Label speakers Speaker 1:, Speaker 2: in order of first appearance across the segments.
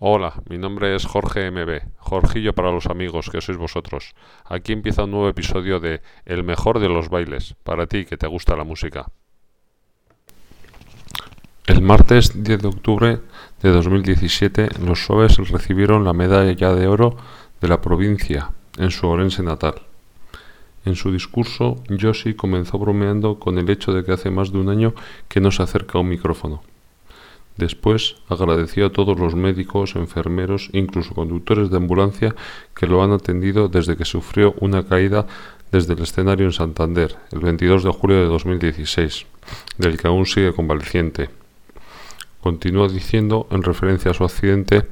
Speaker 1: Hola, mi nombre es Jorge MB, Jorgillo para los amigos que sois vosotros. Aquí empieza un nuevo episodio de El mejor de los bailes, para ti que te gusta la música. El martes 10 de octubre de 2017, los Suaves recibieron la medalla de oro de la provincia en su Orense natal. En su discurso, Yoshi comenzó bromeando con el hecho de que hace más de un año que no se acerca a un micrófono. Después agradeció a todos los médicos, enfermeros, incluso conductores de ambulancia que lo han atendido desde que sufrió una caída desde el escenario en Santander el 22 de julio de 2016, del que aún sigue convaleciente. Continuó diciendo, en referencia a su accidente,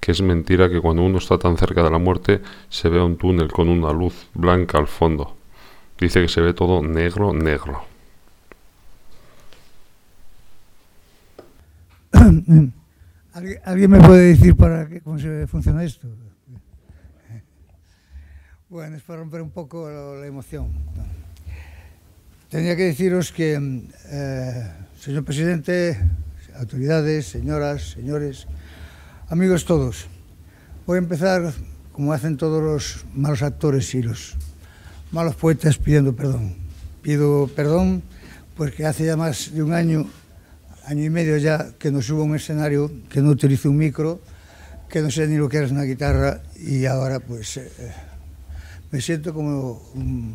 Speaker 1: que es mentira que cuando uno está tan cerca de la muerte se vea un túnel con una luz blanca al fondo. Dice que se ve todo negro, negro.
Speaker 2: ¿Alguien me puede decir para qué, cómo se funciona esto? Bueno, es para romper un poco la emoción. Tenía que deciros que, eh, señor presidente, autoridades, señoras, señores, amigos todos. Voy a empezar como hacen todos los malos actores y los malos poetas pidiendo perdón. Pido perdón porque hace ya más de un año, año y medio ya, que no subo a un escenario, que no utilizo un micro, que no sé ni lo que es una guitarra y ahora pues eh, me siento como mm,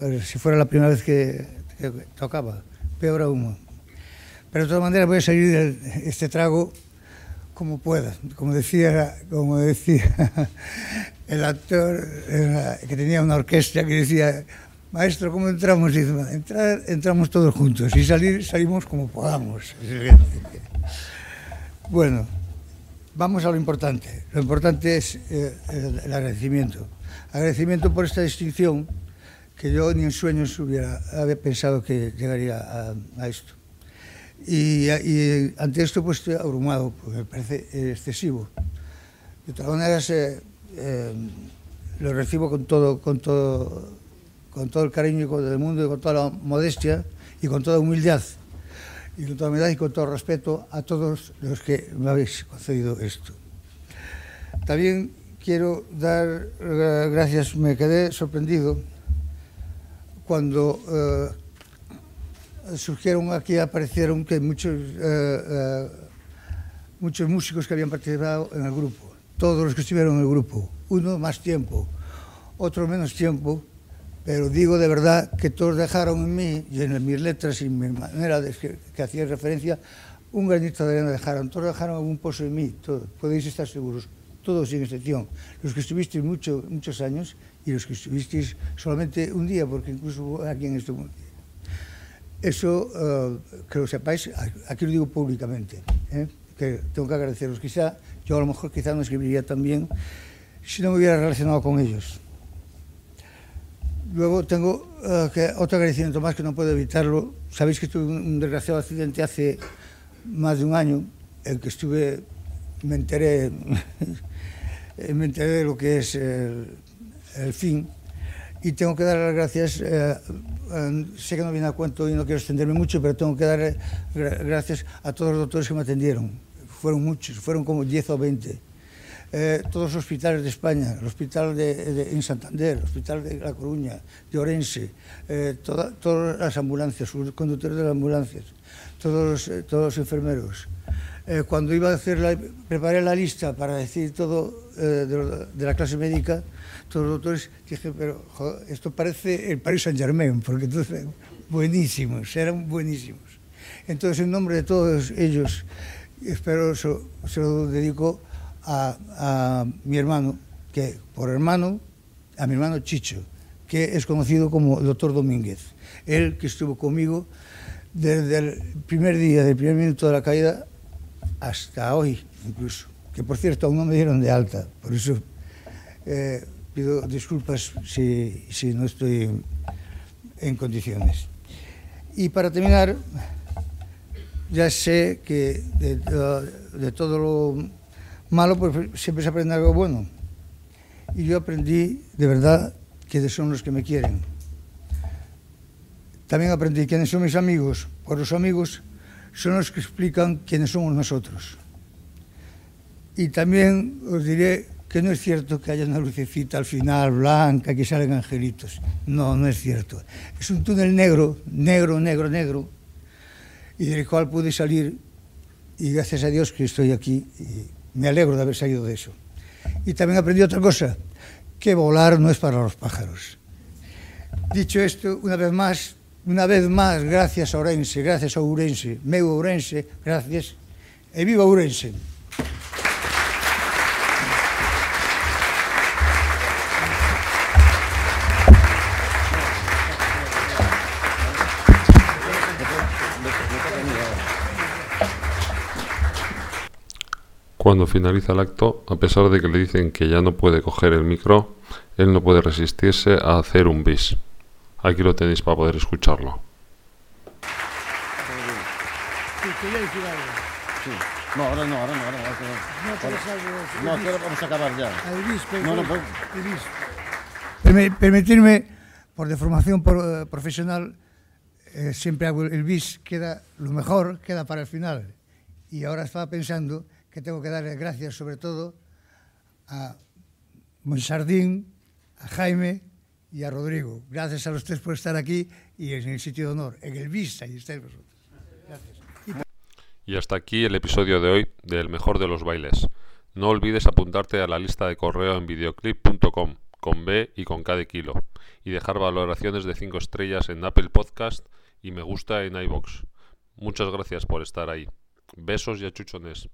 Speaker 2: un, si fuera la primera vez que, que tocaba, peor aún. Pero de todas maneras voy a salir de este trago como pueda. Como decía, como decía el actor que tenía una orquesta que decía, maestro, ¿cómo entramos? Entrar, entramos todos juntos y salir, salimos como podamos. Bueno, vamos a lo importante. Lo importante es eh, el, agradecimiento. Agradecimiento por esta distinción que yo ni en sueños hubiera pensado que llegaría a esto. y, y ante esto pues pois, estoy abrumado, porque me parece excesivo. De todas maneras, eh, eh, lo recibo con todo, con todo, con todo el cariño del mundo y con toda la modestia y con toda humildad y con toda humildad y con todo respeto a todos los que me habéis concedido esto. También quiero dar eh, gracias, me quedé sorprendido cuando eh, surgieron aquí, aparecieron que muchos, eh, eh, muchos músicos que habían participado en el grupo, todos los que estuvieron en el grupo, uno más tiempo, otro menos tiempo, pero digo de verdad que todos dejaron en mí y en mis letras y en mi manera de que, que hacía referencia, un granito de arena dejaron, todos dejaron algún pozo en mí, todos, podéis estar seguros, todos sin excepción, los que estuvisteis mucho, muchos años y los que estuvisteis solamente un día, porque incluso aquí en este mundo Eso, uh, que lo sepáis, aquí lo digo públicamente, eh, que tengo que agradeceros. Quizá, yo a lo mejor quizá no escribiría tan bien si no me hubiera relacionado con ellos. Luego tengo uh, que, otro agradecimiento más que no puedo evitarlo. Sabéis que tuve un desgraciado accidente hace más de un año, en que estuve, me enteré, me enteré de lo que es el, el fin. Y tengo que dar las gracias, eh, eh, sé que no viene a cuento y no quiero extenderme mucho, pero tengo que dar eh, gracias a todos los doctores que me atendieron. Fueron muchos, fueron como 10 o 20. Eh, todos los hospitales de España, el hospital de, en Santander, el hospital de La Coruña, de Orense, toda, todas las ambulancias, los conductores de las ambulancias, todos todos los enfermeros. eh, cuando iba a hacer la, preparé la lista para decir todo eh, de, de, la clase médica, todos los doctores, dije, pero joder, esto parece el Paris Saint Germain, porque entonces buenísimos, eran buenísimos. Entonces, en nombre de todos ellos, espero, se, se lo dedico a, a mi hermano, que por hermano, a mi hermano Chicho, que es conocido como el doctor Domínguez, él que estuvo conmigo desde el primer día, del primer minuto de la caída hasta hoy incluso, que por cierto aún no me dieron de alta, por eso eh, pido disculpas si, si no estoy en condiciones. Y para terminar, ya sé que de, de, de todo lo malo pues, siempre se aprende algo bueno. Y yo aprendí de verdad quiénes son los que me quieren. También aprendí quiénes son mis amigos. Por los amigos son os que explican quiénes somos nosotros. Y también os diré que no es cierto que haya una lucecita al final blanca que salen angelitos. No, no es cierto. Es un túnel negro, negro, negro, negro, y del cual pude salir y gracias a Dios que estoy aquí y me alegro de haber salido de eso. Y también aprendí otra cosa, que volar no es para los pájaros. Dicho esto, una vez más, Una vez máis, gracias Ourense, gracias Ourense, meu Ourense, gracias, e viva Ourense.
Speaker 1: Cuando finaliza el acto, a pesar de que le dicen que ya no puede coger el micro, él no puede resistirse a hacer un bis. Aquí lo tenéis para poder escucharlo.
Speaker 2: Sí, quería decir algo.
Speaker 3: Sí. No, ahora no, ahora no, ahora no. Ahora
Speaker 2: No,
Speaker 3: no. ahora vamos a acabar ya.
Speaker 2: Pero-
Speaker 3: No, no, pues-
Speaker 2: Permitirme, por de formación por- eh, profesional, eh, siempre hago el bis, queda lo mejor, queda para el final. Y ahora estaba pensando que tengo que darle gracias sobre todo a Monsardín, a Jaime y a Rodrigo. Gracias a los tres por estar aquí y en el sitio de honor, en el bis, ahí estáis vosotros.
Speaker 1: Y hasta aquí el episodio de hoy del mejor de los bailes. No olvides apuntarte a la lista de correo en videoclip.com con B y con K de kilo y dejar valoraciones de 5 estrellas en Apple Podcast y me gusta en iBox. Muchas gracias por estar ahí. Besos y achuchones.